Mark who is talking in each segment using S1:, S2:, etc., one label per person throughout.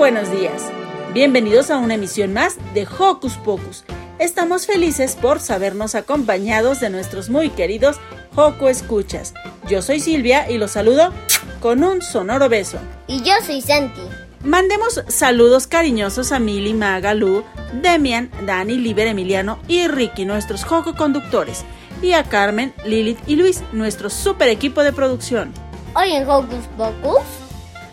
S1: Buenos días. Bienvenidos a una emisión más de Hocus Pocus. Estamos felices por sabernos acompañados de nuestros muy queridos Joco Escuchas. Yo soy Silvia y los saludo con un sonoro beso.
S2: Y yo soy Santi.
S1: Mandemos saludos cariñosos a Mili, Magalu, Demian, Dani, Liber, Emiliano y Ricky, nuestros Joco conductores. Y a Carmen, Lilith y Luis, nuestro super equipo de producción.
S2: Hoy en Hocus Pocus,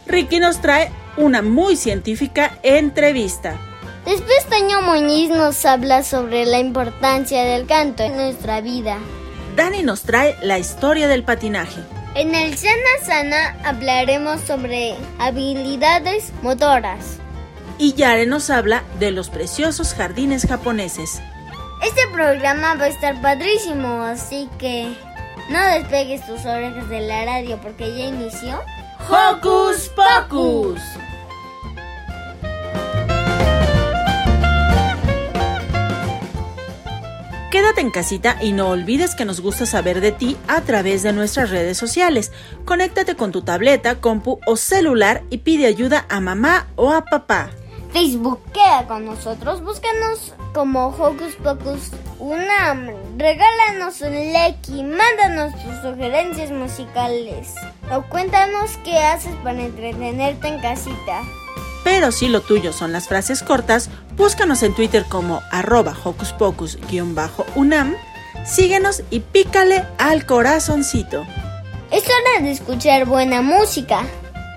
S1: Ricky nos trae una muy científica entrevista.
S2: Después Toño Muñiz nos habla sobre la importancia del canto en nuestra vida.
S1: Dani nos trae la historia del patinaje.
S2: En el Sana Sana hablaremos sobre habilidades motoras.
S1: Y Yare nos habla de los preciosos jardines japoneses.
S2: Este programa va a estar padrísimo, así que no despegues tus orejas de la radio porque ya inició.
S1: ¡Hocus Pocus! Quédate en casita y no olvides que nos gusta saber de ti a través de nuestras redes sociales. Conéctate con tu tableta, compu o celular y pide ayuda a mamá o a papá.
S2: Facebook queda con nosotros, búscanos como Hocus Pocus Unam. Regálanos un like y mándanos tus sugerencias musicales. O cuéntanos qué haces para entretenerte en casita.
S1: Pero si lo tuyo son las frases cortas, búscanos en Twitter como arroba hocus pocus-unam, síguenos y pícale al corazoncito.
S2: Es hora de escuchar buena música.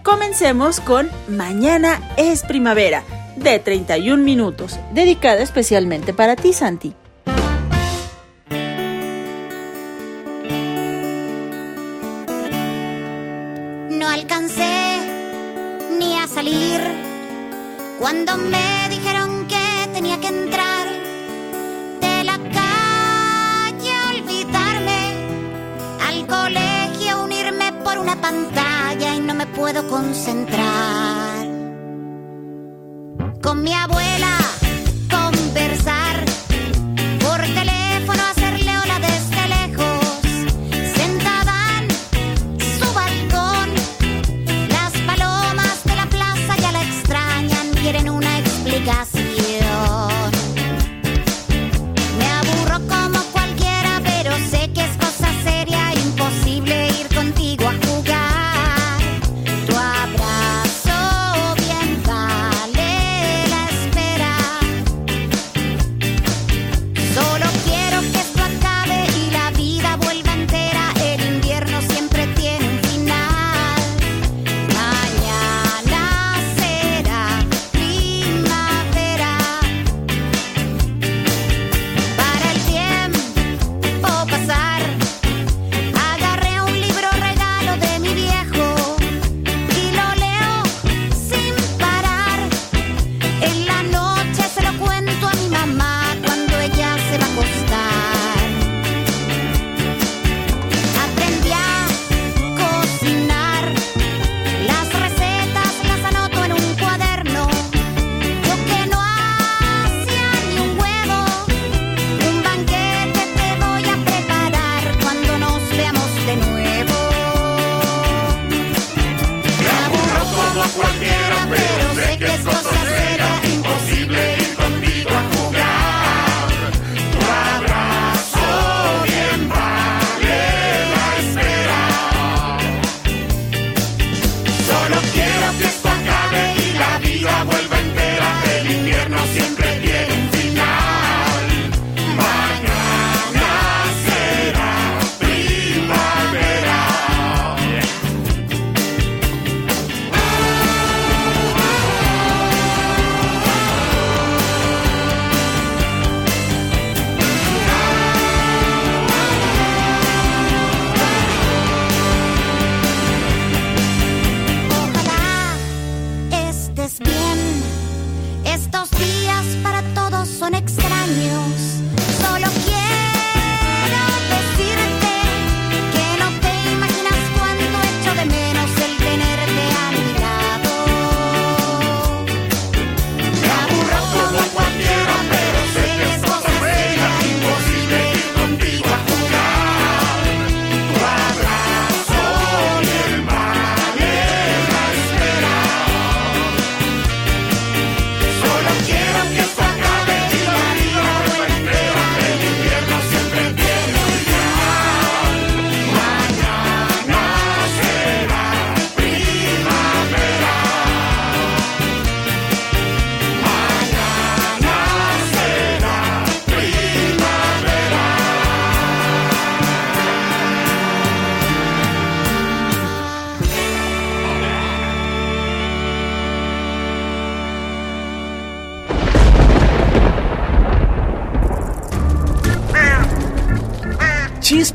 S1: Comencemos con Mañana es Primavera, de 31 minutos, dedicada especialmente para ti, Santi.
S3: No alcancé ni a salir cuando me dijeron que tenía que entrar de la calle, olvidarme al colegio, unirme por una pantalla y no me puedo concentrar. Con mi abuela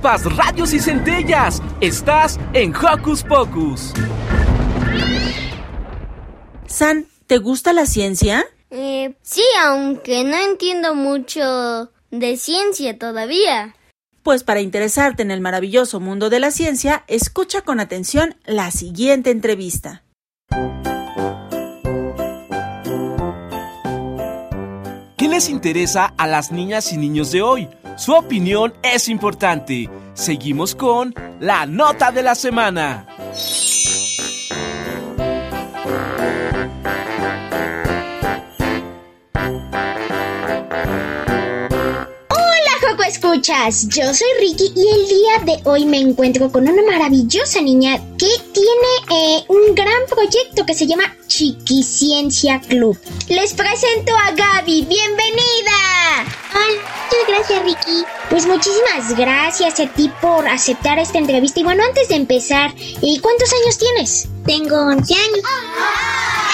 S4: Chispas, radios y centellas. Estás en Hocus Pocus.
S1: San, ¿te gusta la ciencia?
S2: Eh, sí, aunque no entiendo mucho de ciencia todavía.
S1: Pues para interesarte en el maravilloso mundo de la ciencia, escucha con atención la siguiente entrevista.
S4: ¿Qué les interesa a las niñas y niños de hoy? Su opinión es importante. Seguimos con la nota de la semana.
S5: Escuchas, yo soy Ricky y el día de hoy me encuentro con una maravillosa niña que tiene eh, un gran proyecto que se llama Chiquiciencia Club. Les presento a Gaby, bienvenida. Muchas gracias Ricky. Pues muchísimas gracias a ti por aceptar esta entrevista. Y bueno, antes de empezar, ¿y cuántos años tienes? Tengo 11 años.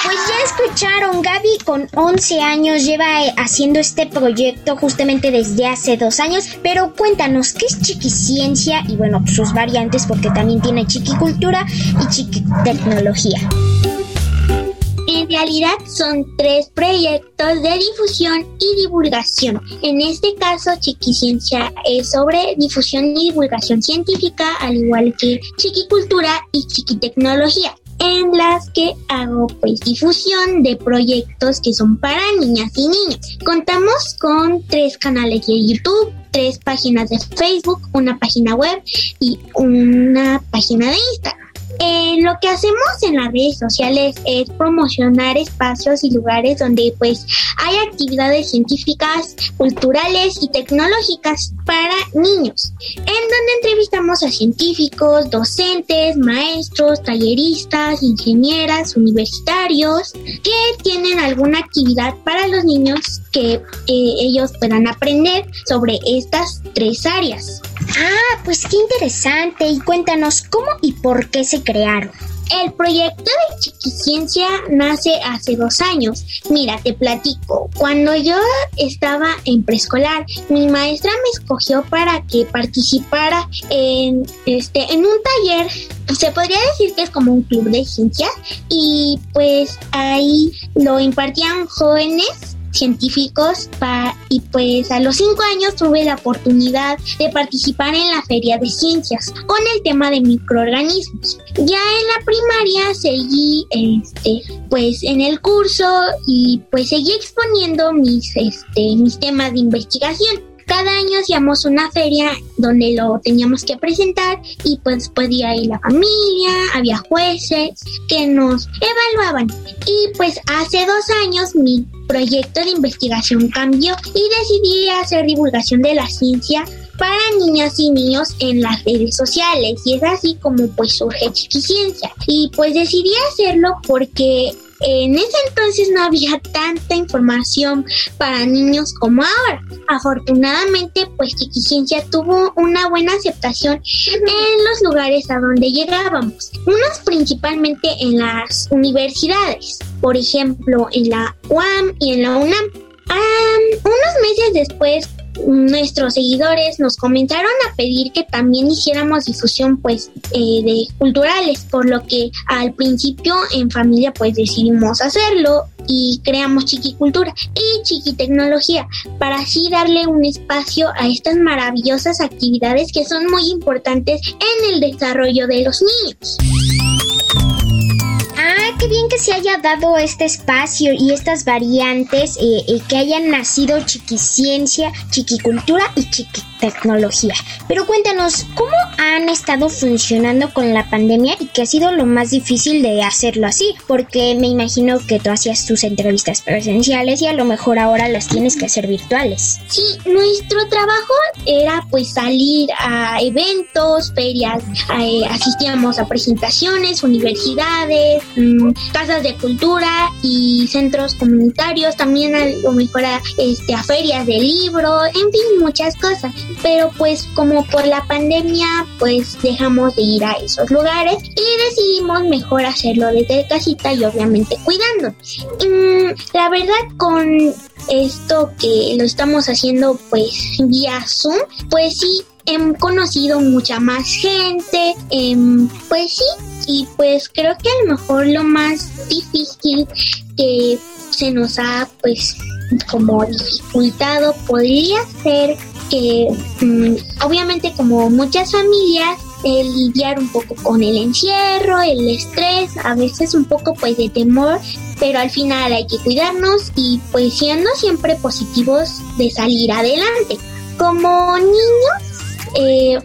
S5: Pues ya escucharon, Gaby con 11 años lleva eh, haciendo este proyecto justamente desde hace dos años, pero cuéntanos, ¿qué es chiquiciencia? Y bueno, pues sus variantes porque también tiene chiquicultura y chiquitecnología. En realidad son tres proyectos de difusión y divulgación. En este caso, Chiquiciencia es sobre difusión y divulgación científica, al igual que Chiquicultura y Chiquitecnología en las que hago pues difusión de proyectos que son para niñas y niños. Contamos con tres canales de YouTube, tres páginas de Facebook, una página web y una página de Instagram. Eh, lo que hacemos en las redes sociales es promocionar espacios y lugares donde pues hay actividades científicas, culturales y tecnológicas para niños, en donde entrevistamos a científicos, docentes, maestros, talleristas, ingenieras, universitarios que tienen alguna actividad para los niños que eh, ellos puedan aprender sobre estas tres áreas. Ah, pues qué interesante. Y cuéntanos cómo y por qué se crearon. El proyecto de Chiquiciencia nace hace dos años. Mira, te platico. Cuando yo estaba en preescolar, mi maestra me escogió para que participara en este en un taller. Se podría decir que es como un club de ciencias y pues ahí lo impartían jóvenes científicos pa- y pues a los cinco años tuve la oportunidad de participar en la feria de ciencias con el tema de microorganismos. Ya en la primaria seguí este pues en el curso y pues seguí exponiendo mis este mis temas de investigación. Cada año hacíamos una feria donde lo teníamos que presentar y pues podía ir la familia, había jueces que nos evaluaban. Y pues hace dos años mi proyecto de investigación cambió y decidí hacer divulgación de la ciencia para niñas y niños en las redes sociales. Y es así como pues surge Chiquiciencia y pues decidí hacerlo porque en ese entonces no había tanta información para niños como ahora. Afortunadamente, pues Chiquiciencia tuvo una buena aceptación en los lugares a donde llegábamos. Unos principalmente en las universidades, por ejemplo, en la UAM y en la UNAM. Am, unos meses después nuestros seguidores nos comenzaron a pedir que también hiciéramos difusión pues eh, de culturales, por lo que al principio en familia pues decidimos hacerlo y creamos Chiquicultura y Chiquitecnología para así darle un espacio a estas maravillosas actividades que son muy importantes en el desarrollo de los niños.
S6: Ah, qué bien que se haya dado este espacio y estas variantes eh, eh, que hayan nacido chiquiciencia, chiquicultura y chiquitecnología. Pero cuéntanos, ¿cómo han estado funcionando con la pandemia y qué ha sido lo más difícil de hacerlo así? Porque me imagino que tú hacías tus entrevistas presenciales y a lo mejor ahora las tienes que hacer virtuales.
S5: Sí, nuestro trabajo era pues salir a eventos, ferias, eh, asistíamos a presentaciones, universidades, Mm, casas de cultura y centros comunitarios, también a lo mejor a, este, a ferias de libro, en fin, muchas cosas. Pero pues como por la pandemia, pues dejamos de ir a esos lugares y decidimos mejor hacerlo desde casita y obviamente cuidando. Mm, la verdad con esto que lo estamos haciendo pues vía Zoom, pues sí he conocido mucha más gente, em, pues sí, y pues creo que a lo mejor lo más difícil que se nos ha pues como dificultado podría ser que mm, obviamente como muchas familias lidiar un poco con el encierro, el estrés, a veces un poco pues de temor, pero al final hay que cuidarnos y pues siendo siempre positivos de salir adelante. Como niños, eh,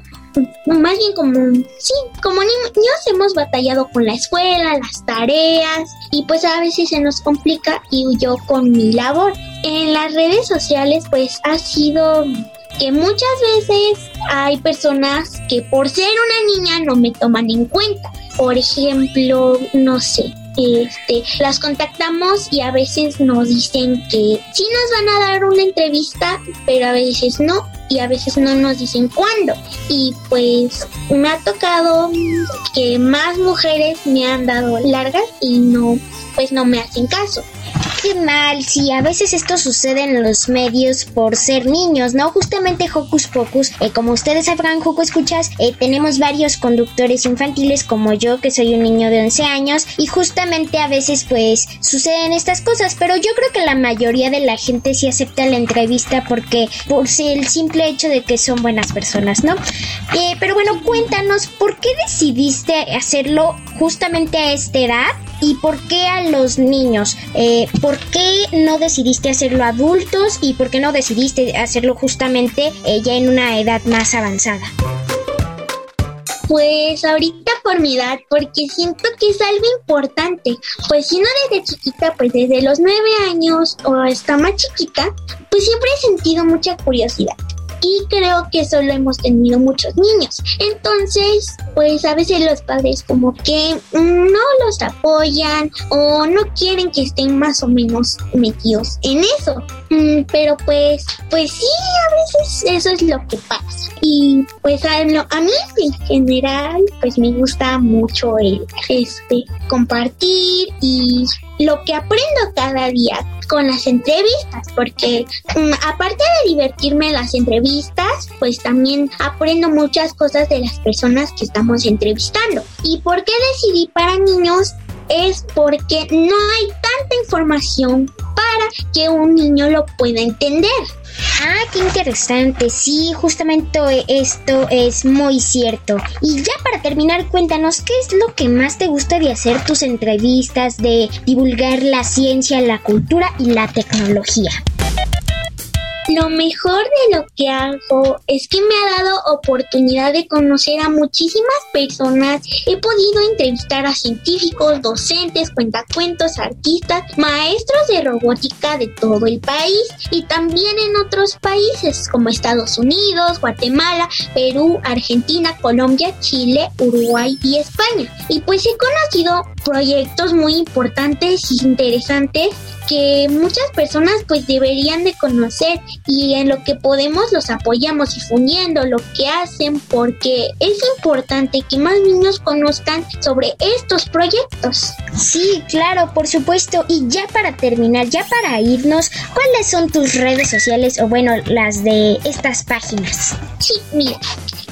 S5: más bien como, sí, como niños hemos batallado con la escuela, las tareas y pues a veces se nos complica y yo con mi labor. En las redes sociales pues ha sido que muchas veces hay personas que por ser una niña no me toman en cuenta. Por ejemplo, no sé, este, las contactamos y a veces nos dicen que sí nos van a dar una entrevista, pero a veces no y a veces no nos dicen cuándo. Y pues me ha tocado que más mujeres me han dado largas y no, pues no me hacen caso
S6: qué mal, sí, a veces esto sucede en los medios por ser niños, ¿no? Justamente Hocus Pocus, eh, como ustedes sabrán, Hocus Escuchas, eh, tenemos varios conductores infantiles como yo, que soy un niño de 11 años, y justamente a veces pues suceden estas cosas, pero yo creo que la mayoría de la gente sí acepta la entrevista porque por el simple hecho de que son buenas personas, ¿no? Eh, pero bueno, cuéntanos, ¿por qué decidiste hacerlo justamente a esta edad? ¿Y por qué a los niños? Eh, ¿Por qué no decidiste hacerlo adultos y por qué no decidiste hacerlo justamente eh, ya en una edad más avanzada?
S5: Pues ahorita por mi edad, porque siento que es algo importante. Pues si no desde chiquita, pues desde los nueve años o hasta más chiquita, pues siempre he sentido mucha curiosidad y creo que solo hemos tenido muchos niños. Entonces, pues a veces los padres como que no los apoyan o no quieren que estén más o menos metidos en eso. Mm, pero pues, pues sí, a veces eso es lo que pasa. Y pues a, a mí en general, pues me gusta mucho el este compartir y lo que aprendo cada día con las entrevistas, porque mm, aparte de divertirme en las entrevistas, pues también aprendo muchas cosas de las personas que estamos entrevistando. ¿Y por qué decidí para niños? Es porque no hay tanta información para que un niño lo pueda entender.
S6: Ah, qué interesante. Sí, justamente esto es muy cierto. Y ya para terminar, cuéntanos qué es lo que más te gusta de hacer tus entrevistas, de divulgar la ciencia, la cultura y la tecnología.
S5: Lo mejor de lo que hago es que me ha dado oportunidad de conocer a muchísimas personas. He podido entrevistar a científicos, docentes, cuentacuentos, artistas, maestros de robótica de todo el país y también en otros países como Estados Unidos, Guatemala, Perú, Argentina, Colombia, Chile, Uruguay y España. Y pues he conocido proyectos muy importantes y interesantes que muchas personas pues deberían de conocer y en lo que podemos los apoyamos difundiendo lo que hacen porque es importante que más niños conozcan sobre estos proyectos.
S6: Sí, claro, por supuesto. Y ya para terminar, ya para irnos, ¿cuáles son tus redes sociales o bueno, las de estas páginas?
S5: Sí, mira,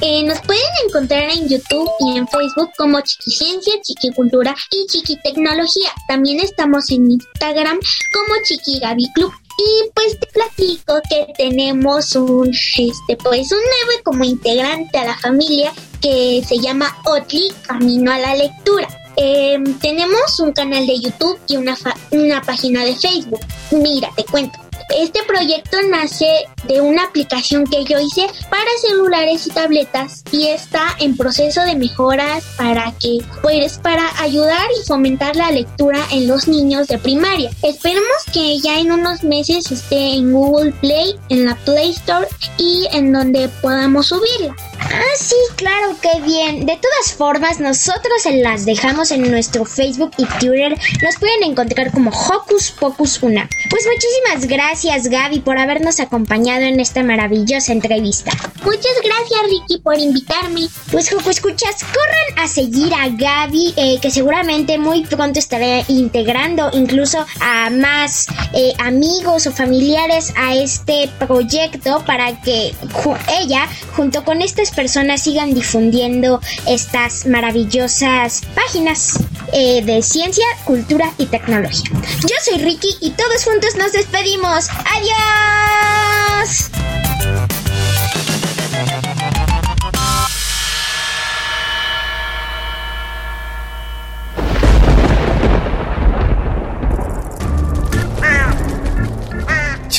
S5: eh, nos pueden encontrar en YouTube y en Facebook como Chiquiciencia, Chiquicultura y Chiquitecnología. También estamos en Instagram como Chiqui Gaby Club. Y pues te platico que tenemos un, este, pues un nuevo como integrante a la familia que se llama Otli Camino a la Lectura. Em, tenemos un canal de YouTube y una, una página de Facebook. Mira, te cuento. Este proyecto nace de una aplicación que yo hice para celulares y tabletas y está en proceso de mejoras para que pues para ayudar y fomentar la lectura en los niños de primaria. Esperemos que ya en unos meses esté en Google Play, en la Play Store y en donde podamos subirla.
S6: Ah, sí, claro, qué bien. De todas formas, nosotros las dejamos en nuestro Facebook y Twitter. Nos pueden encontrar como Hocus Pocus Una. Pues muchísimas gracias, Gaby, por habernos acompañado en esta maravillosa entrevista.
S5: Muchas gracias, Ricky, por invitarme.
S6: Pues, Hocus Escuchas, corran a seguir a Gaby, eh, que seguramente muy pronto estará integrando incluso a más eh, amigos o familiares a este proyecto para que ella, junto con estas personas sigan difundiendo estas maravillosas páginas eh, de ciencia, cultura y tecnología. Yo soy Ricky y todos juntos nos despedimos. ¡Adiós!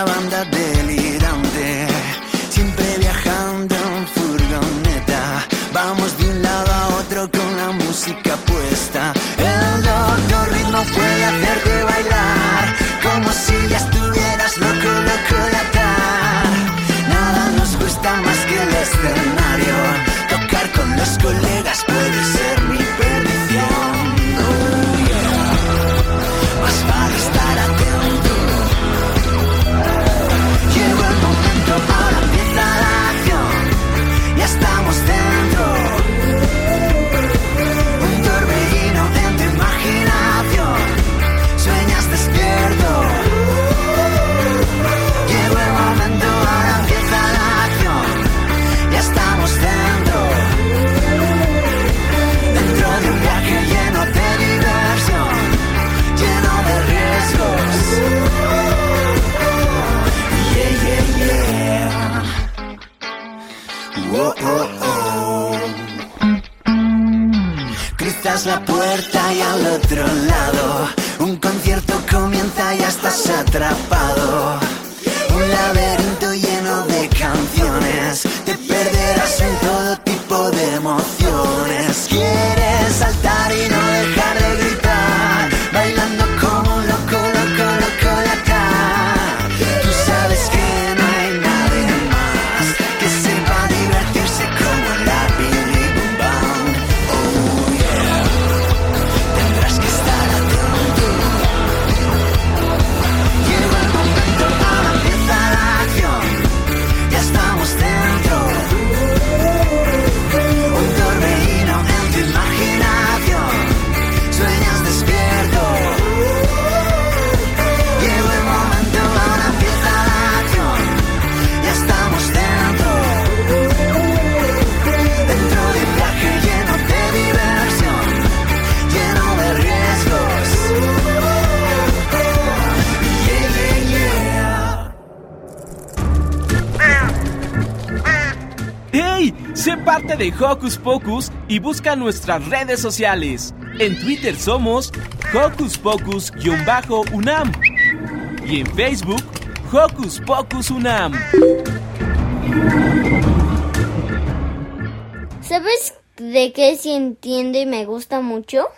S4: banda de puerta y al otro lado. De Hocus Pocus y busca nuestras redes sociales. En Twitter somos Hocus Pocus-UNAM y en Facebook Hocus Pocus UNAM.
S2: ¿Sabes de qué se entiende y me gusta mucho?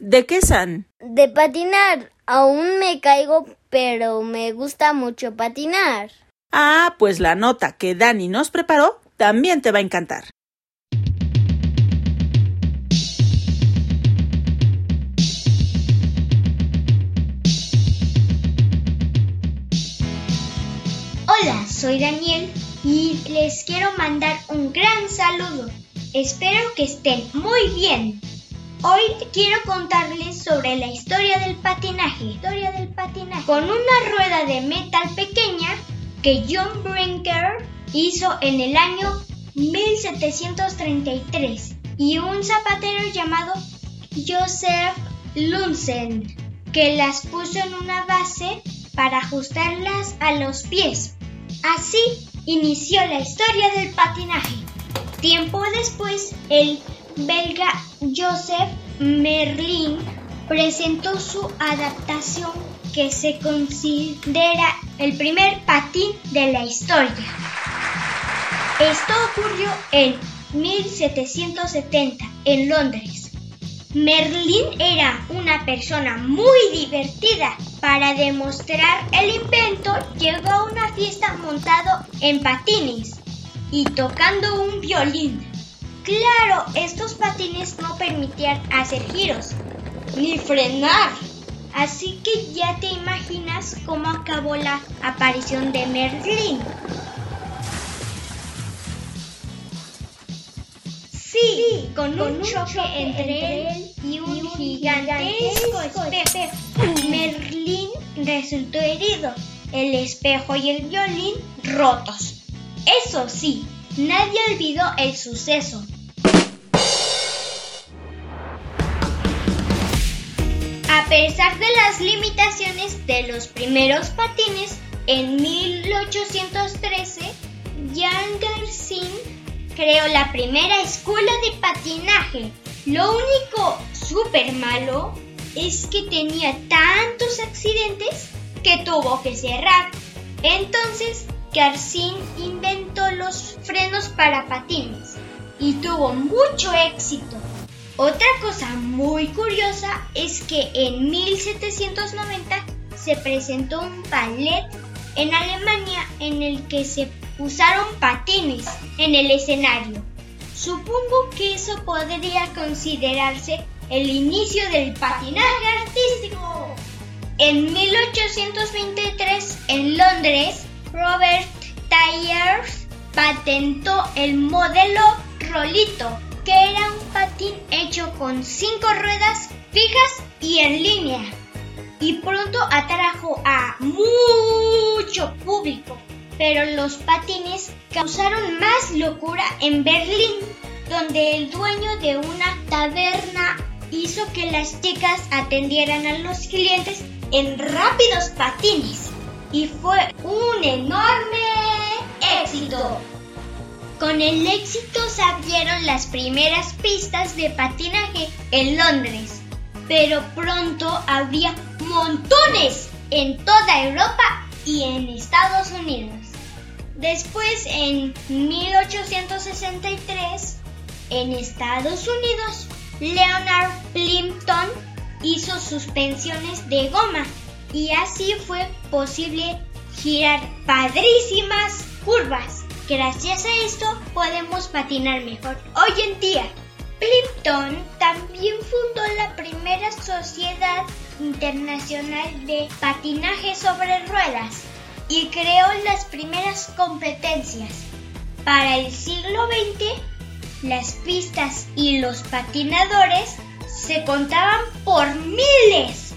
S1: ¿De qué, San?
S2: De patinar. Aún me caigo, pero me gusta mucho patinar.
S1: Ah, pues la nota que Dani nos preparó también te va a encantar.
S7: Hola, soy Daniel y les quiero mandar un gran saludo. Espero que estén muy bien. Hoy quiero contarles sobre la historia del patinaje. Historia del patinaje. Con una rueda de metal pequeña que John Brinker hizo en el año 1733 y un zapatero llamado Joseph Lunsen que las puso en una base para ajustarlas a los pies. Así inició la historia del patinaje. Tiempo después, el belga Joseph Merlin presentó su adaptación que se considera el primer patín de la historia. Esto ocurrió en 1770 en Londres. Merlin era una persona muy divertida. Para demostrar el invento, llegó a una fiesta montado en patines y tocando un violín. Claro, estos patines no permitían hacer giros ni frenar. Así que ya te imaginas cómo acabó la aparición de Merlin. Sí, con, un, choque, entre él y un, gigantesco espejo. Merlín resultó herido, el espejo y el violín rotos. Eso sí, nadie olvidó el suceso. A pesar de las limitaciones de los primeros patines, en 1813, Jan Garcin creó la primera escuela de patinaje. Lo único súper malo es que tenía tantos accidentes que tuvo que cerrar. Entonces, Garcin inventó los frenos para patines y tuvo mucho éxito. Otra cosa muy curiosa es que en 1790 se presentó un ballet en Alemania en el que se usaron patines en el escenario. Supongo que eso podría considerarse el inicio del patinaje artístico. En 1823, en Londres, Robert Tyers patentó el modelo Rolito, que era un patín hecho con cinco ruedas fijas y en línea. Y pronto atrajo a mucho público. Pero los patines causaron más locura en Berlín, donde el dueño de una taberna hizo que las chicas atendieran a los clientes en rápidos patines. Y fue un enorme éxito. Con el éxito se abrieron las primeras pistas de patinaje en Londres, pero pronto había montones en toda Europa y en Estados Unidos. Después, en 1863, en Estados Unidos, Leonard Plimpton hizo suspensiones de goma y así fue posible girar padrísimas curvas. Gracias a esto podemos patinar mejor hoy en día. Plimpton también fundó la primera sociedad internacional de patinaje sobre ruedas y creó las primeras competencias. Para el siglo XX, las pistas y los patinadores se contaban por miles.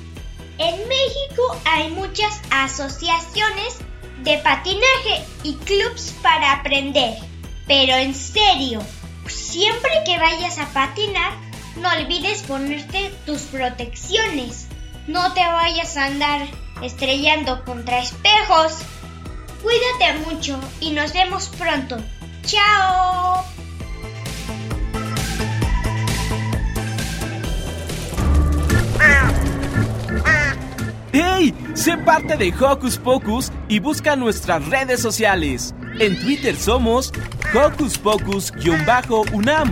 S7: En México hay muchas asociaciones de patinaje y clubs para aprender. Pero en serio, Siempre que vayas a patinar, no olvides ponerte tus protecciones. No te vayas a andar estrellando contra espejos. Cuídate mucho y nos vemos pronto. ¡Chao! ¡Hey!
S4: Sé parte de Hocus Pocus y busca nuestras redes sociales. En Twitter somos Hocus Pocus-UNAM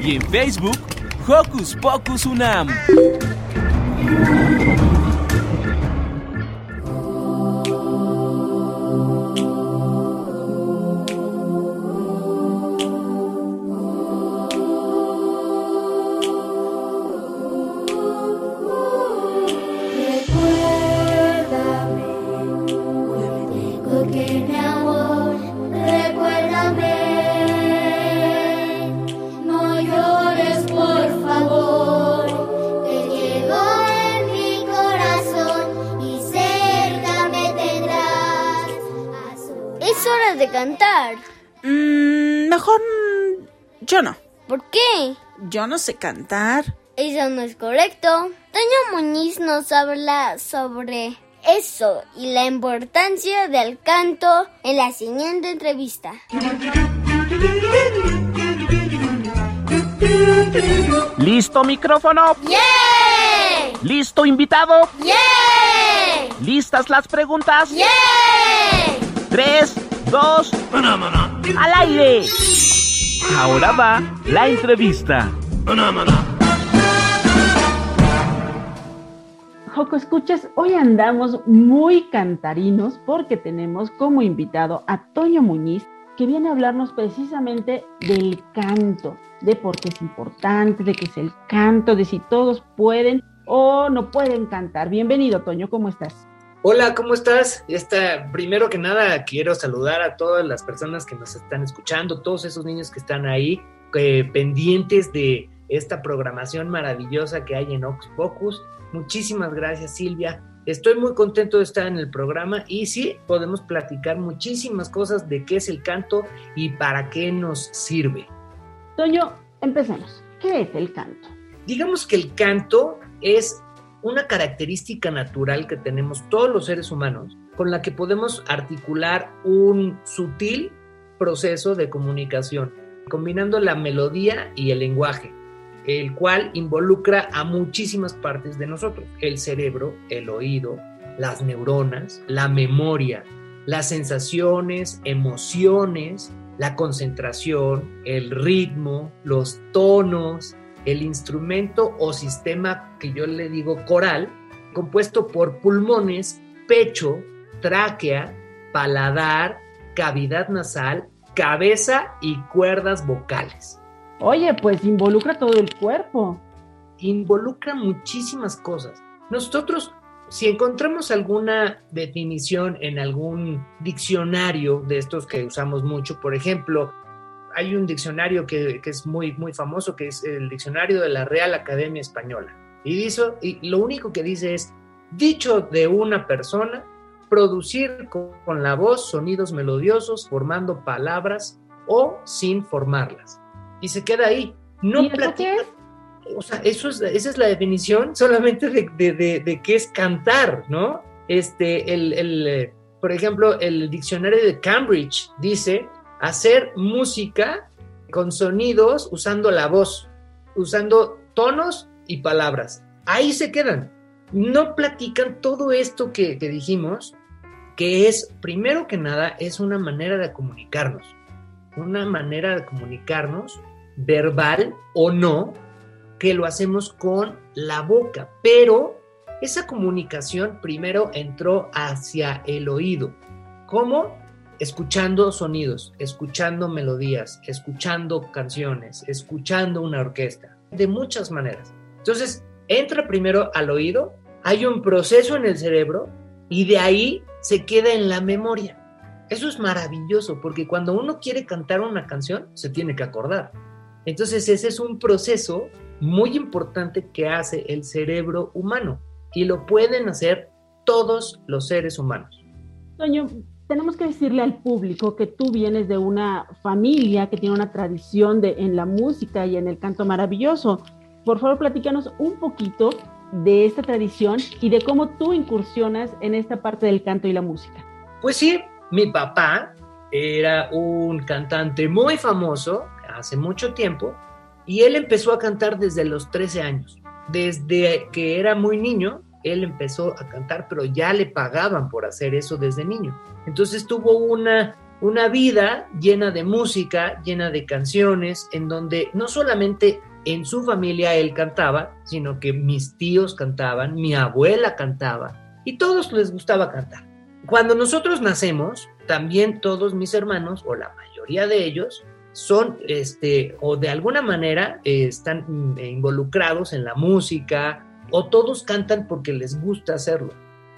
S4: y en Facebook Hocus Pocus UNAM.
S1: Yo no sé cantar.
S2: Eso no es correcto. Toño Muñiz nos habla sobre eso y la importancia del canto en la siguiente entrevista.
S4: ¿Listo micrófono?
S2: ¡Yeah!
S4: ¿Listo invitado?
S2: ¡Yeah!
S4: ¿Listas las preguntas?
S2: ¡Yeah!
S4: Tres, dos, al aire. Ahora va la entrevista.
S1: Joco, escuchas, hoy andamos muy cantarinos porque tenemos como invitado a Toño Muñiz, que viene a hablarnos precisamente del canto, de por qué es importante, de qué es el canto, de si todos pueden o no pueden cantar. Bienvenido, Toño, ¿cómo estás?
S8: Hola, ¿cómo estás? Esta, primero que nada, quiero saludar a todas las personas que nos están escuchando, todos esos niños que están ahí eh, pendientes de esta programación maravillosa que hay en Ox Focus. Muchísimas gracias, Silvia. Estoy muy contento de estar en el programa y sí, podemos platicar muchísimas cosas de qué es el canto y para qué nos sirve.
S1: Toño, empecemos. ¿Qué es el canto?
S8: Digamos que el canto es una característica natural que tenemos todos los seres humanos con la que podemos articular un sutil proceso de comunicación, combinando la melodía y el lenguaje, el cual involucra a muchísimas partes de nosotros, el cerebro, el oído, las neuronas, la memoria, las sensaciones, emociones, la concentración, el ritmo, los tonos, el instrumento o sistema que yo le digo coral, compuesto por pulmones, pecho, tráquea, paladar, cavidad nasal, cabeza y cuerdas vocales.
S1: Oye, pues involucra todo el cuerpo.
S8: Involucra muchísimas cosas. Nosotros, si encontramos alguna definición en algún diccionario de estos que usamos mucho, por ejemplo, hay un diccionario que, es muy, muy famoso, que es el diccionario de la Real Academia Española. Y, dice, y lo único que dice es, dicho de una persona, producir con, la voz sonidos melodiosos, formando palabras o sin formarlas. Y se queda ahí. No platica. O sea, eso es, esa es la definición solamente de, de, de, qué es cantar, ¿no? Este, el, el, eh, por ejemplo, el diccionario de Cambridge dice hacer música con sonidos usando la voz, usando tonos y palabras. Ahí se quedan. No platican todo esto que, dijimos, que es, primero que nada, es una manera de comunicarnos. Una manera de comunicarnos, verbal o no, que lo hacemos con la boca. Pero esa comunicación primero entró hacia el oído. ¿Cómo? escuchando sonidos, escuchando melodías, escuchando canciones, escuchando una orquesta, de muchas maneras. Entonces, entra primero al oído, hay un proceso en el cerebro y de ahí se queda en la memoria. Eso es maravilloso porque cuando uno quiere cantar una canción, se tiene que acordar. Entonces, ese es un proceso muy importante que hace el cerebro humano y lo pueden hacer todos los seres humanos
S1: tenemos que decirle al público que tú vienes de una familia que tiene una tradición de, en la música y en el canto maravilloso. Por favor, platícanos un poquito de esta tradición y de cómo tú incursionas en esta parte del canto y la música.
S8: Pues sí, mi papá era un cantante muy famoso hace mucho tiempo y él empezó a cantar desde los 13 años. Desde que era muy niño, él empezó a cantar, pero ya le pagaban por hacer eso desde niño. Entonces tuvo una, una vida llena de música, llena de canciones, en donde no solamente en su familia él cantaba, sino que mis tíos cantaban, mi abuela cantaba, y todos les gustaba cantar. Cuando nosotros nacemos, también todos mis hermanos, o la mayoría de ellos, son, este, o de alguna manera eh, están mm, involucrados en la música, o todos cantan porque les gusta hacerlo.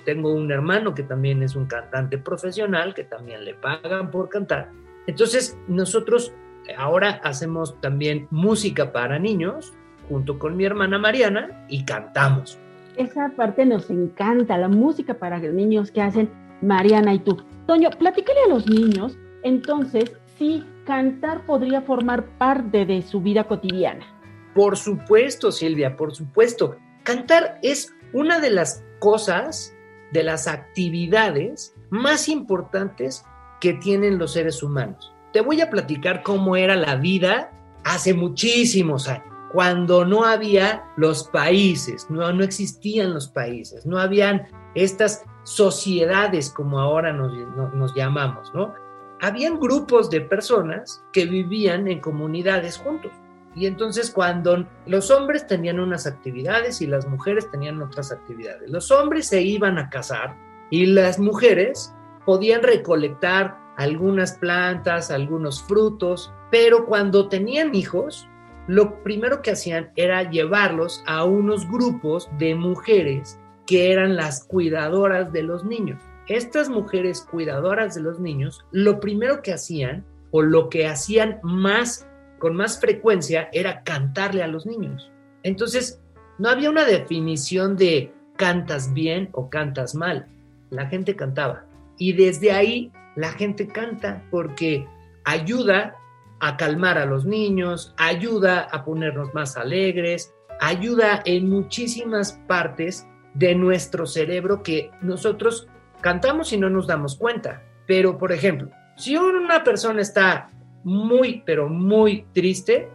S8: Tengo un hermano que también es un cantante profesional, que también le pagan por cantar. Entonces, nosotros ahora hacemos también música para niños, junto con mi hermana Mariana, y cantamos.
S9: Esa parte nos encanta, la música para niños que hacen Mariana y tú. Toño, platícale a los niños, entonces, si cantar podría formar parte de su vida cotidiana.
S8: Por supuesto, Silvia, por supuesto. Cantar es una de las cosas, de las actividades más importantes que tienen los seres humanos. Te voy a platicar cómo era la vida hace muchísimos años, cuando no había los países, no, no existían los países, no habían estas sociedades como ahora nos, nos llamamos, ¿no? Habían grupos de personas que vivían en comunidades juntos. Y entonces cuando los hombres tenían unas actividades y las mujeres tenían otras actividades, los hombres se iban a casar y las mujeres podían recolectar algunas plantas, algunos frutos, pero cuando tenían hijos, lo primero que hacían era llevarlos a unos grupos de mujeres que eran las cuidadoras de los niños. Estas mujeres cuidadoras de los niños, lo primero que hacían o lo que hacían más con más frecuencia era cantarle a los niños. Entonces, no había una definición de cantas bien o cantas mal. La gente cantaba. Y desde ahí la gente canta porque ayuda a calmar a los niños, ayuda a ponernos más alegres, ayuda en muchísimas partes de nuestro cerebro que nosotros cantamos y no nos damos cuenta. Pero, por ejemplo, si una persona está muy, pero muy triste,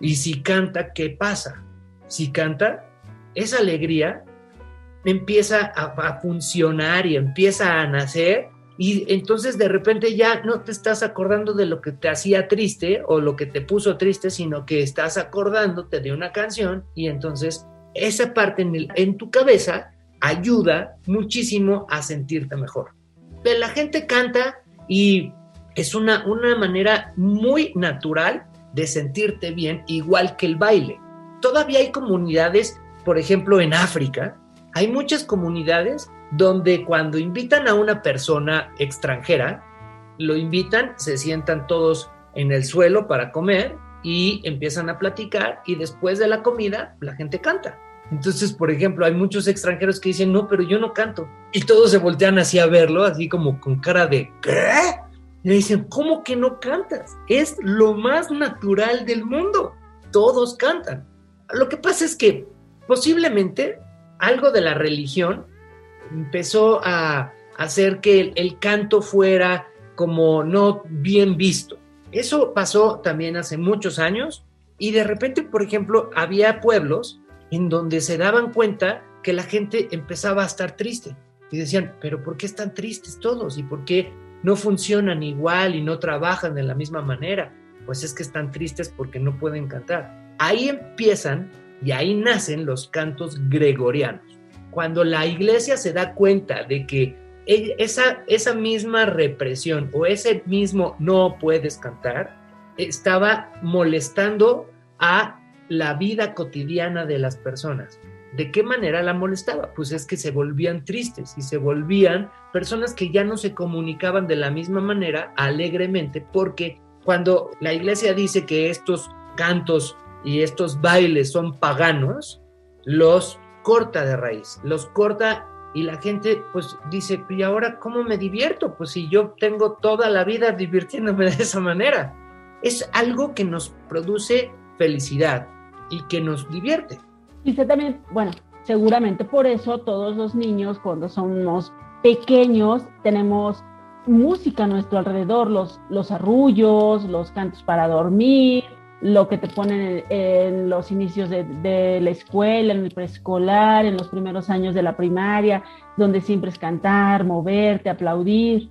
S8: y si canta, ¿qué pasa? Si canta, esa alegría empieza a, funcionar y empieza a nacer y entonces de repente ya no te estás acordando de lo que te hacía triste o lo que te puso triste, sino que estás acordándote de una canción y entonces esa parte en, tu cabeza ayuda muchísimo a sentirte mejor. La gente canta y es una, una manera muy natural de sentirte bien, igual que el baile. Todavía hay comunidades, por ejemplo, en África, hay muchas comunidades donde cuando invitan a una persona extranjera, lo invitan, se sientan todos en el suelo para comer y empiezan a platicar y después de la comida la gente canta. Entonces, por ejemplo, hay muchos extranjeros que dicen, no, pero yo no canto. Y todos se voltean así a verlo, así como con cara de, ¿qué? Y le dicen, ¿cómo que no cantas? Es lo más natural del mundo. Todos cantan. Lo que pasa es que posiblemente algo de la religión empezó a hacer que el, canto fuera como no bien visto. Eso pasó también hace muchos años y de repente, por ejemplo, había pueblos en donde se daban cuenta que la gente empezaba a estar triste y decían, pero ¿por qué están tristes todos? ¿Y por qué no funcionan igual y no trabajan de la misma manera? Pues es que están tristes porque no pueden cantar. Ahí empiezan y ahí nacen los cantos gregorianos. Cuando la iglesia se da cuenta de que esa, esa misma represión o ese mismo no puedes cantar estaba molestando a la vida cotidiana de las personas. ¿De qué manera la molestaba? Pues es que se volvían tristes y se volvían personas que ya no se comunicaban de la misma manera alegremente porque cuando la iglesia dice que estos cantos y estos bailes son paganos, los corta de raíz, los corta y la gente pues dice, ¿y ahora cómo me divierto? Pues si yo tengo toda la vida divirtiéndome de esa manera. Es algo que nos produce felicidad, y que nos divierte.
S9: Y usted también, bueno, seguramente por eso todos los niños cuando somos pequeños tenemos música a nuestro alrededor, los, los arrullos, los cantos para dormir, lo que te ponen en, los inicios de, de, la escuela, en el preescolar, en los primeros años de la primaria, donde siempre es cantar, moverte, aplaudir.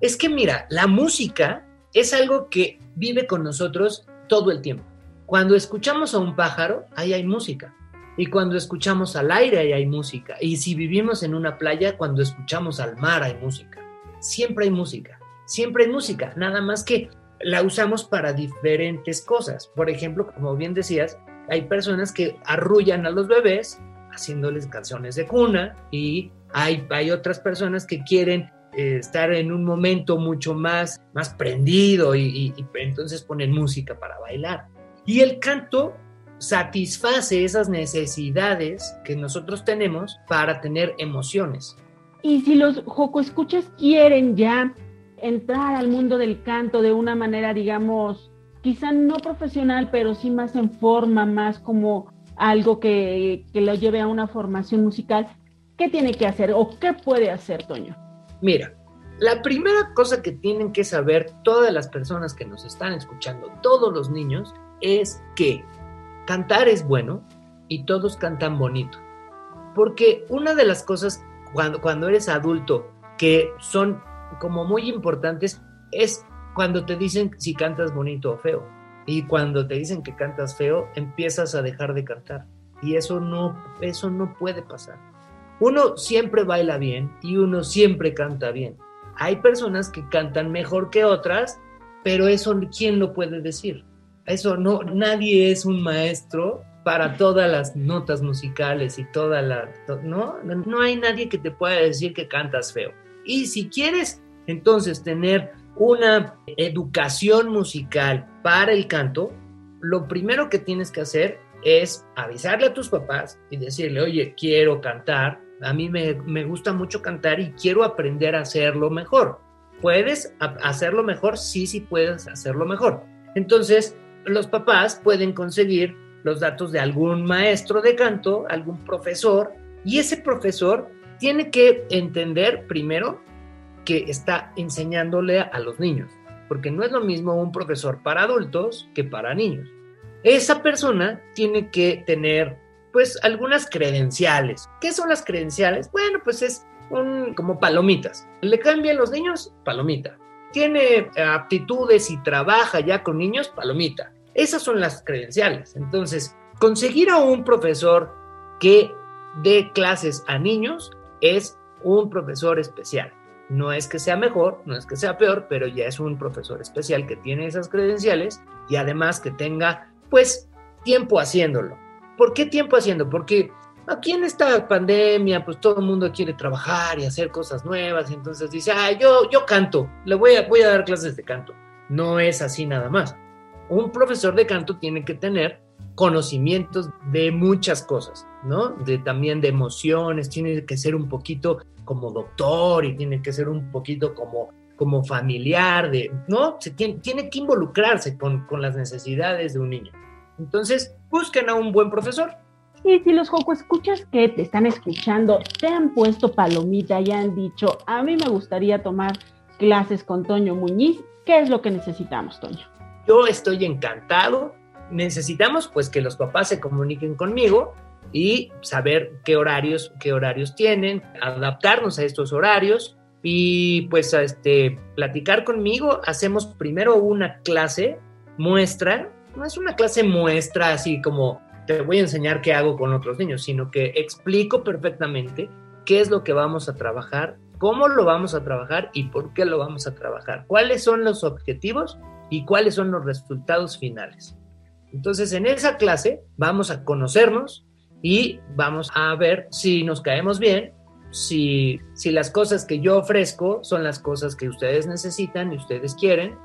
S8: Es que mira, la música es algo que vive con nosotros todo el tiempo. Cuando escuchamos a un pájaro, ahí hay música. Y cuando escuchamos al aire, ahí hay música. Y si vivimos en una playa, cuando escuchamos al mar, hay música. Siempre hay música. Siempre hay música. Nada más que la usamos para diferentes cosas. Por ejemplo, como bien decías, hay personas que arrullan a los bebés haciéndoles canciones de cuna y hay, hay otras personas que quieren eh, estar en un momento mucho más, más prendido y, y entonces ponen música para bailar. Y el canto satisface esas necesidades que nosotros tenemos para tener emociones.
S9: Y si los joco escuchas quieren ya entrar al mundo del canto de una manera, digamos, quizá no profesional, pero sí más en forma, más como algo que, que lo lleve a una formación musical, ¿qué tiene que hacer o qué puede hacer, Toño?
S8: Mira, la primera cosa que tienen que saber todas las personas que nos están escuchando, todos los niños, es que cantar es bueno y todos cantan bonito. Porque una de las cosas cuando, cuando eres adulto que son como muy importantes es cuando te dicen si cantas bonito o feo. Y cuando te dicen que cantas feo, empiezas a dejar de cantar. Y eso no, eso no puede pasar. Uno siempre baila bien y uno siempre canta bien. Hay personas que cantan mejor que otras, pero eso ¿quién lo puede decir? Eso no, nadie es un maestro para todas las notas musicales y toda la, no, no hay nadie que te pueda decir que cantas feo. Y si quieres entonces tener una educación musical para el canto, lo primero que tienes que hacer es avisarle a tus papás y decirle, oye, quiero cantar, a mí me, me gusta mucho cantar y quiero aprender a hacerlo mejor. ¿Puedes hacerlo mejor? Sí, sí puedes hacerlo mejor. Entonces, los papás pueden conseguir los datos de algún maestro de canto, algún profesor, y ese profesor tiene que entender primero que está enseñándole a los niños, porque no es lo mismo un profesor para adultos que para niños. Esa persona tiene que tener pues algunas credenciales. ¿Qué son las credenciales? Bueno, pues es un, como palomitas. Le cambian los niños, palomita. Tiene aptitudes y trabaja ya con niños, palomita. Esas son las credenciales. Entonces, conseguir a un profesor que dé clases a niños es un profesor especial. No es que sea mejor, no es que sea peor, pero ya es un profesor especial que tiene esas credenciales y además que tenga, pues, tiempo haciéndolo. ¿Por qué tiempo haciendo? Porque aquí en esta pandemia, pues todo el mundo quiere trabajar y hacer cosas nuevas, entonces dice, ah, yo, yo canto, le voy a, voy a dar clases de canto. No es así nada más. Un profesor de canto tiene que tener conocimientos de muchas cosas, ¿no? De, también de emociones, tiene que ser un poquito como doctor y tiene que ser un poquito como, como familiar, de, ¿no? Se tiene, que involucrarse con, con las necesidades de un niño. Entonces, busquen a un buen profesor.
S9: Y si los Joco escuchas que te están escuchando, te han puesto palomita y han dicho, a mí me gustaría tomar clases con Toño Muñiz, ¿qué es lo que necesitamos, Toño?
S8: Yo estoy encantado. Necesitamos pues que los papás se comuniquen conmigo y saber qué horarios, qué horarios tienen, adaptarnos a estos horarios y pues este platicar conmigo. Hacemos primero una clase muestra, no es una clase muestra así como te voy a enseñar qué hago con otros niños, sino que explico perfectamente qué es lo que vamos a trabajar, cómo lo vamos a trabajar y por qué lo vamos a trabajar, cuáles son los objetivos y cuáles son los resultados finales. Entonces, en esa clase vamos a conocernos y vamos a ver si nos caemos bien, si, si las cosas que yo ofrezco son las cosas que ustedes necesitan y ustedes quieren.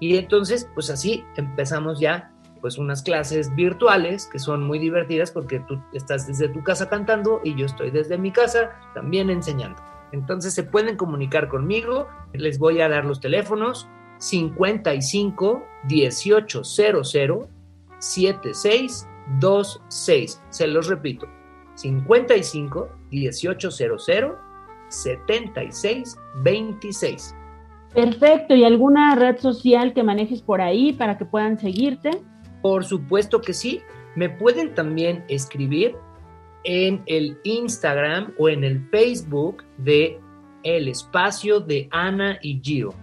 S8: Y entonces, pues así empezamos ya pues unas clases virtuales que son muy divertidas porque tú estás desde tu casa cantando y yo estoy desde mi casa también enseñando. Entonces se pueden comunicar conmigo, les voy a dar los teléfonos 55 1800 7626. Se los repito, 55 1800 7626.
S9: Perfecto, ¿y alguna red social que manejes por ahí para que puedan seguirte?
S8: Por supuesto que sí. Me pueden también escribir en el Instagram o en el Facebook de El Espacio de Ana y Gio.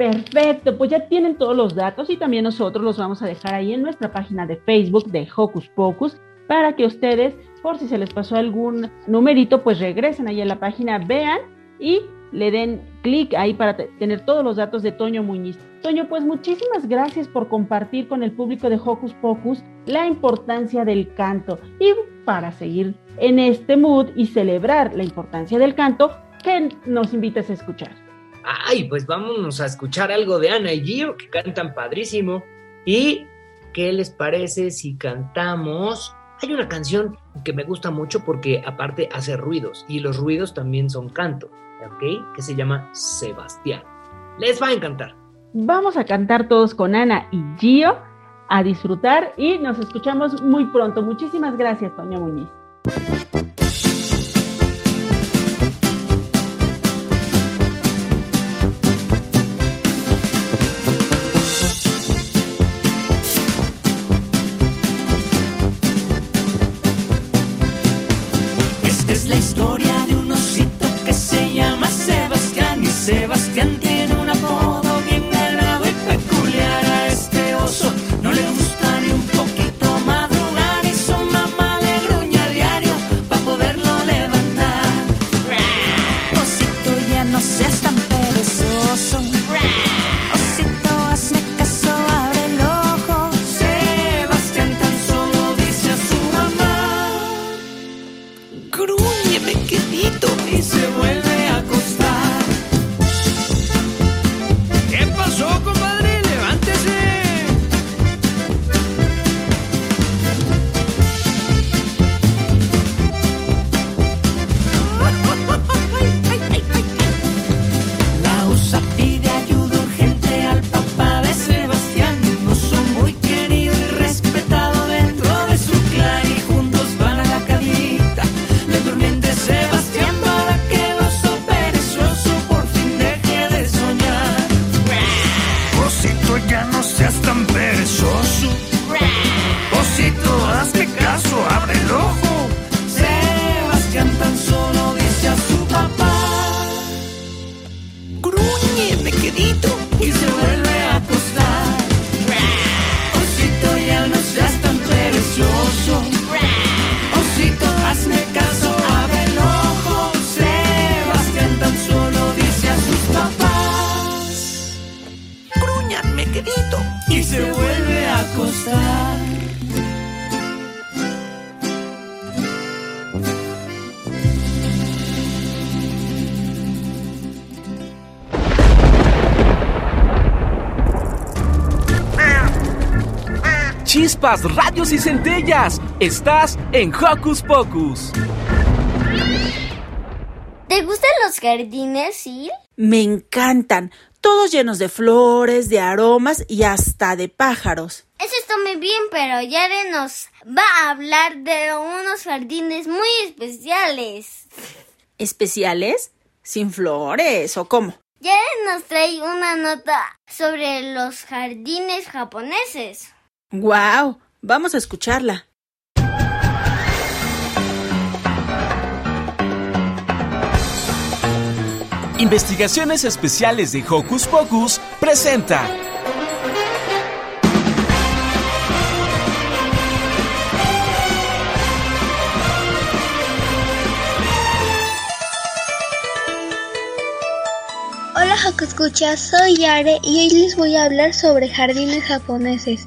S9: Perfecto, pues ya tienen todos los datos y también nosotros los vamos a dejar ahí en nuestra página de Facebook de Hocus Pocus para que ustedes, por si se les pasó algún numerito, pues regresen ahí a la página, vean y le den clic ahí para tener todos los datos de Toño Muñiz. Toño, pues muchísimas gracias por compartir con el público de Hocus Pocus la importancia del canto. Y para seguir en este mood y celebrar la importancia del canto, ¿qué nos invitas a escuchar?
S8: Ay, pues vámonos a escuchar algo de Ana y Gio, que cantan padrísimo. ¿Y qué les parece si cantamos? Hay una canción que me gusta mucho porque aparte hace ruidos y los ruidos también son canto, ¿ok? Que se llama Sebastián. Les va a encantar.
S9: Vamos a cantar todos con Ana y Gio, a disfrutar y nos escuchamos muy pronto. Muchísimas gracias, Toño Muñiz.
S10: Sebastián radios y centellas. Estás en Hocus Pocus.
S2: ¿Te gustan los jardines, sí?
S1: Me encantan. Todos llenos de flores, de aromas y hasta de pájaros.
S2: Eso está muy bien, pero Yare nos va a hablar de unos jardines muy especiales.
S1: ¿Especiales? ¿Sin flores o cómo?
S2: Yare nos trae una nota sobre los jardines japoneses.
S1: ¡Guau! Vamos a escucharla.
S10: Investigaciones Especiales de Hocus Pocus presenta.
S11: Hola Hocus Escucha, soy Yare y hoy les voy a hablar sobre jardines japoneses.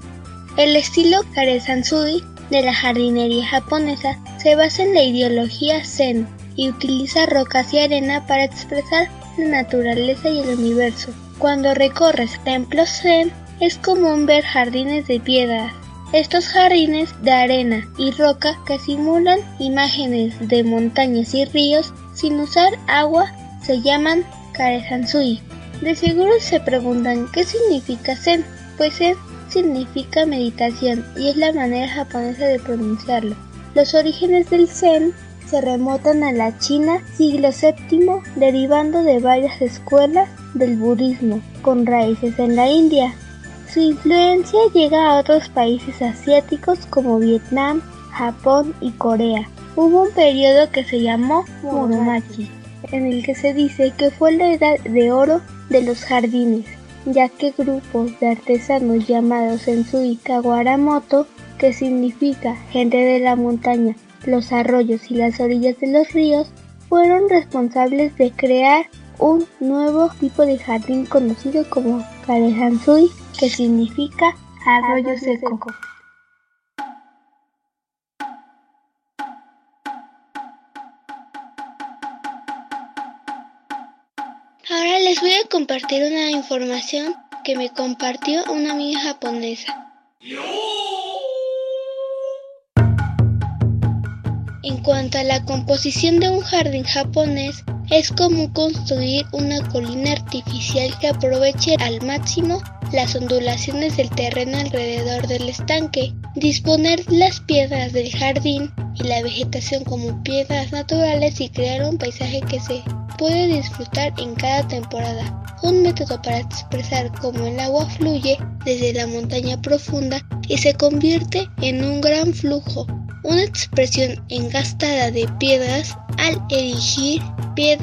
S11: El estilo Karesansui de la jardinería japonesa se basa en la ideología Zen y utiliza rocas y arena para expresar la naturaleza y el universo. Cuando recorres templos Zen, es común ver jardines de piedra. Estos jardines de arena y roca que simulan imágenes de montañas y ríos sin usar agua se llaman Karesansui. De seguro se preguntan qué significa Zen, pues Zen significa meditación y es la manera japonesa de pronunciarlo. Los orígenes del Zen se remontan a la China siglo VII, derivando de varias escuelas del budismo, con raíces en la India.
S12: Su influencia llega a otros países asiáticos como Vietnam, Japón y Corea. Hubo un periodo que se llamó Muromachi, en el que se dice que fue la edad de oro de los jardines, ya que grupos de artesanos llamados Ensui Kawaramoto, que significa gente de la montaña, los arroyos y las orillas de los ríos, fueron responsables de crear un nuevo tipo de jardín conocido como Karehansui, que significa arroyo seco.
S11: Les voy a compartir una información que me compartió una amiga japonesa. En cuanto a la composición de un jardín japonés, es común construir una colina artificial que aproveche al máximo las ondulaciones del terreno alrededor del estanque, disponer las piedras del jardín y la vegetación como piedras naturales y crear un paisaje que se puede disfrutar en cada temporada. Un método para expresar cómo el agua fluye desde la montaña profunda y se convierte en un gran flujo, una expresión engastada de piedras al erigir piedras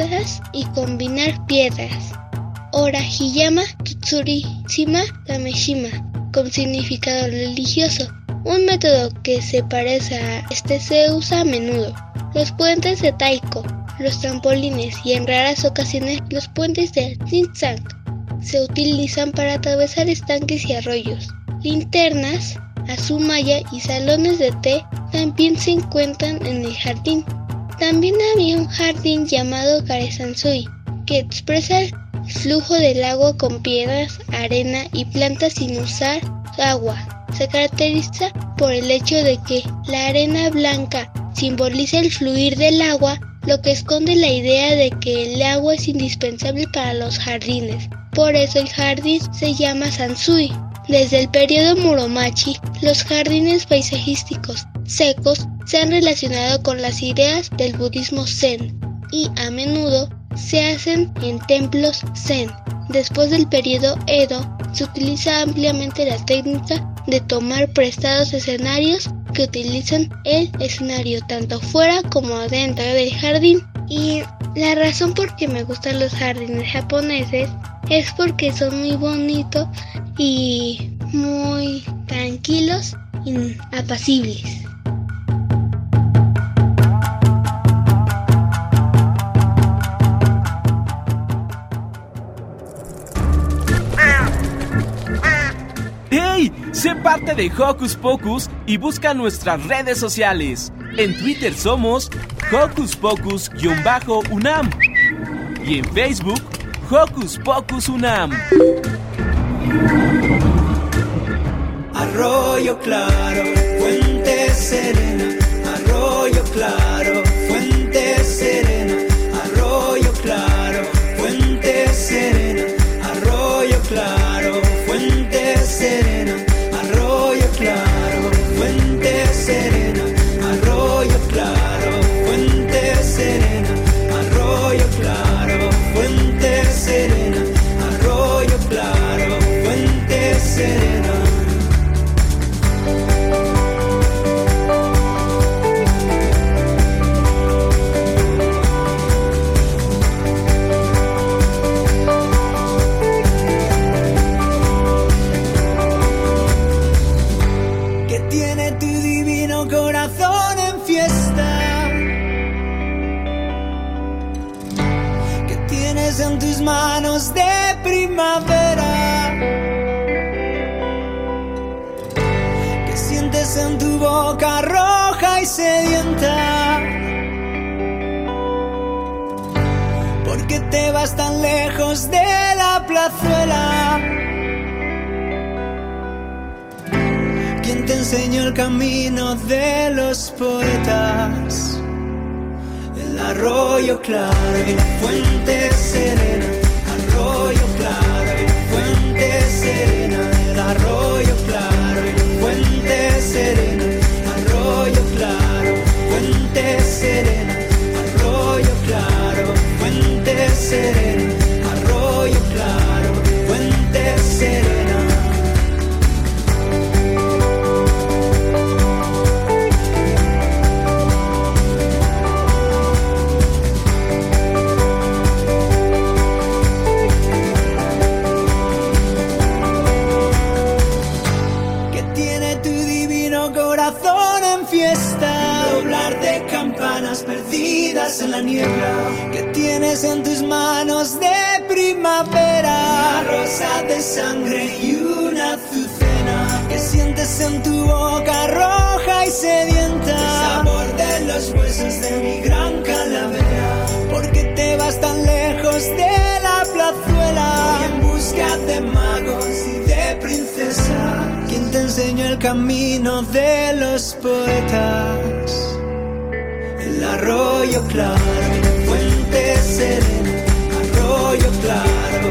S11: y combinar piedras. Orahiyama Shima Kameshima, con significado religioso. Un método que se parece a este se usa a menudo. Los puentes de Taiko, los trampolines y en raras ocasiones los puentes de zigzag se utilizan para atravesar estanques y arroyos. Linternas, azumaya y salones de té también se encuentran en el jardín. También había un jardín llamado Karesansui, que expresa el flujo del agua con piedras, arena y plantas sin usar agua. Se caracteriza por el hecho de que la arena blanca simboliza el fluir del agua, lo que esconde la idea de que el agua es indispensable para los jardines. Por eso el jardín se llama Sansui. Desde el periodo Muromachi, los jardines paisajísticos secos se han relacionado con las ideas del budismo zen y a menudo se hacen en templos zen. Después del periodo Edo, se utiliza ampliamente la técnica de tomar prestados escenarios que utilizan el escenario tanto fuera como dentro del jardín. Y la razón por que me gustan los jardines japoneses es porque son muy bonitos y muy tranquilos y apacibles.
S4: Sé parte de Hocus Pocus y busca nuestras redes sociales. En Twitter somos Hocus Pocus-UNAM y en Facebook Hocus Pocus UNAM.
S13: Arroyo claro, fuente serena, arroyo claro, hojas perdidas en la niebla que tienes en tus manos de primavera. Una rosa de sangre y una azucena que sientes en tu boca roja y sedienta. El sabor de los huesos de mi gran calavera. Porque te vas tan lejos de la plazuela. Voy en busca de magos y de princesas. ¿Quién te enseñó el camino de los poetas? El arroyo claro, fuente serena, arroyo claro,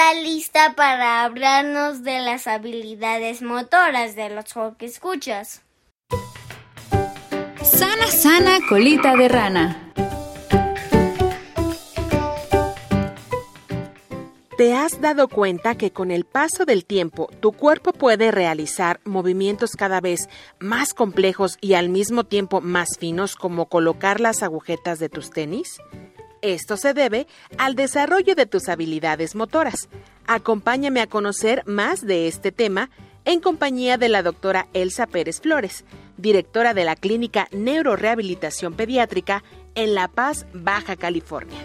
S2: Está lista para hablarnos de las habilidades motoras de los que escuchas.
S14: Sana, sana, colita de rana.
S15: ¿Te has dado cuenta que con el paso del tiempo tu cuerpo puede realizar movimientos cada vez más complejos y al mismo tiempo más finos como colocar las agujetas de tus tenis? Esto se debe al desarrollo de tus habilidades motoras. Acompáñame a conocer más de este tema en compañía de la doctora Elsa Pérez Flores, directora de la Clínica Neurorehabilitación Pediátrica en La Paz, Baja California.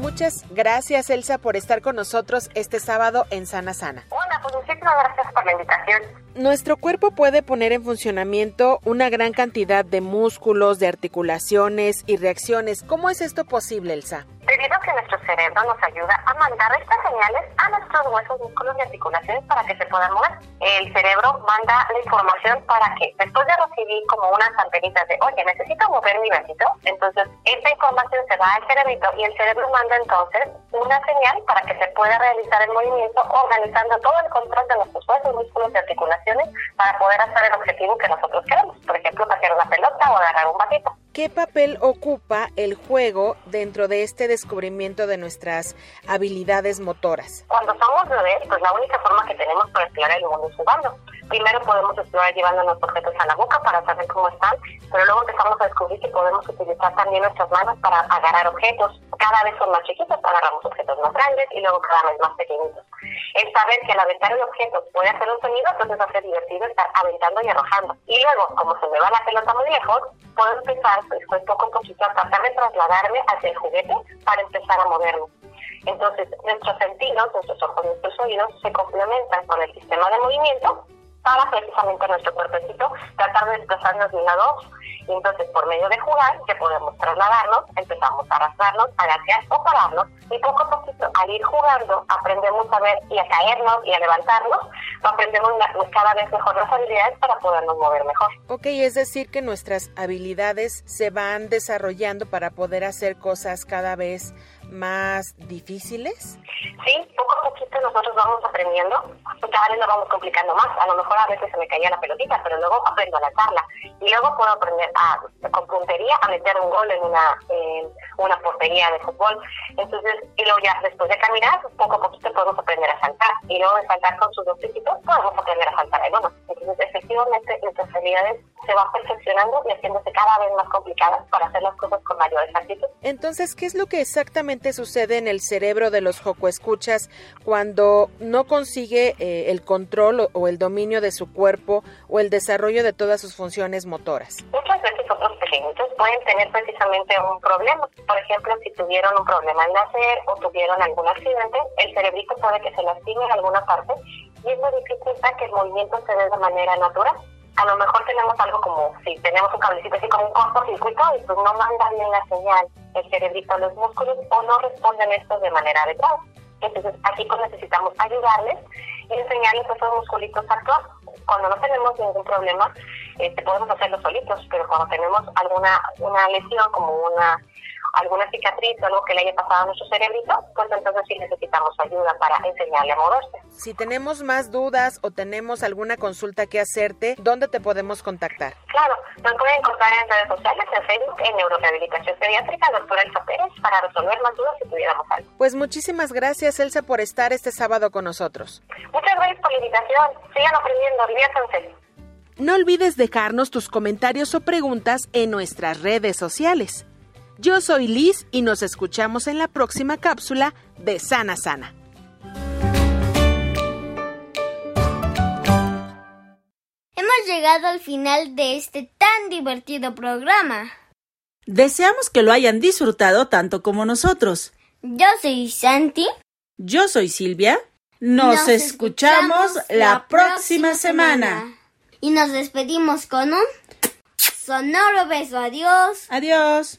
S15: Muchas gracias Elsa por estar con nosotros este sábado en Sana Sana.
S16: Hola, pues muchísimas gracias por la invitación.
S15: Nuestro cuerpo puede poner en funcionamiento una gran cantidad de músculos, de articulaciones y reacciones. ¿Cómo es esto posible, Elsa?
S16: Debido a que nuestro cerebro nos ayuda a mandar estas señales a nuestros huesos, músculos y articulaciones para que se puedan mover. El cerebro manda la información para que, después de recibir como unas antenitas de, oye, necesito mover mi bracito, entonces esta información se va al cerebrito y el cerebro manda entonces una señal para que se pueda realizar el movimiento organizando todo el control de nuestros huesos, músculos y articulaciones para poder hacer el objetivo que nosotros queremos.
S15: ¿Qué papel ocupa el juego dentro de este descubrimiento de nuestras habilidades motoras?
S16: Cuando somos bebés, pues la única forma que tenemos para explorar el mundo es jugando. Primero podemos explorar llevándonos objetos a la boca para saber cómo están, pero luego empezamos a descubrir que podemos utilizar también nuestras manos para agarrar objetos. Cada vez son más chiquitos, agarramos objetos más grandes y luego cada vez más pequeñitos. El saber que al aventar el objeto puede hacer un sonido, entonces va a ser divertido estar aventando y arrojando. Y luego, como se me la pelota muy lejos, puedo empezar después poco a poquito a tratar de trasladarme hacia el juguete para empezar a moverme. Entonces, nuestros sentidos, nuestros ojos, nuestros oídos se complementan con el sistema de movimiento para precisamente nuestro cuerpecito tratar de desplazarnos de un lado a otro. Y entonces, por medio de jugar, que podemos trasladarnos, empezamos a arrastrarnos, a gatear o pararnos, y poco a poquito, al ir jugando, aprendemos a ver y a caernos y a levantarnos, aprendemos cada vez mejor las habilidades para podernos mover mejor.
S15: Ok, es decir que nuestras habilidades se van desarrollando para poder hacer cosas cada vez más difíciles?
S16: Sí, poco a poquito nosotros vamos aprendiendo, cada vez nos vamos complicando más. A lo mejor a veces se me caía la pelotita, pero luego aprendo a lanzarla. Y luego puedo aprender a, con puntería a meter un gol en una, en una portería de fútbol. Entonces, y luego ya después de caminar, poco a poquito podemos aprender a saltar. Y luego de saltar con sus dos piecitos, podemos aprender a saltar el uno. Entonces, efectivamente, nuestras habilidades se van perfeccionando y haciéndose cada vez más complicadas para hacer las cosas con mayor exactitud.
S15: Entonces, ¿qué es lo que exactamente sucede en el cerebro de los jocoescuchas cuando no consigue eh, el control o, el dominio de su cuerpo o el desarrollo de todas sus funciones motoras?
S16: Muchas veces otros pequeñitos pueden tener precisamente un problema. Por ejemplo, si tuvieron un problema al nacer o tuvieron algún accidente, el cerebrito puede que se lastime en alguna parte y eso dificulta que el movimiento se dé de manera natural a lo mejor tenemos algo como, si tenemos un cablecito así como un cortocircuito y pues no manda bien la señal el cerebrito a los músculos o no responden estos de manera adecuada. Entonces aquí pues necesitamos ayudarles y enseñarles a esos musculitos a actuar. Cuando no tenemos ningún problema, este, podemos hacerlo solitos, pero cuando tenemos alguna una lesión como una alguna cicatriz o algo que le haya pasado a nuestro cerebrito, pues entonces sí necesitamos ayuda para enseñarle a moverse.
S15: Si tenemos más dudas o tenemos alguna consulta que hacerte, ¿dónde te podemos contactar?
S16: Claro, nos pueden encontrar en redes sociales, en Facebook, en Neurorehabilitación Pediátrica, doctora Elsa Pérez, para resolver más dudas si tuviéramos algo.
S15: Pues muchísimas gracias, Elsa, por estar este sábado con nosotros.
S16: Muchas gracias por la invitación. Sigan aprendiendo, diviértanse.
S15: No olvides dejarnos tus comentarios o preguntas en nuestras redes sociales. Yo soy Liz y nos escuchamos en la próxima cápsula de Sana Sana.
S2: Hemos llegado al final de este tan divertido programa.
S1: Deseamos que lo hayan disfrutado tanto como nosotros.
S2: Yo soy Santi.
S1: Yo soy Silvia. Nos, nos escuchamos, escuchamos, la próxima, semana.
S2: Y nos despedimos con un sonoro beso. Adiós.
S1: Adiós.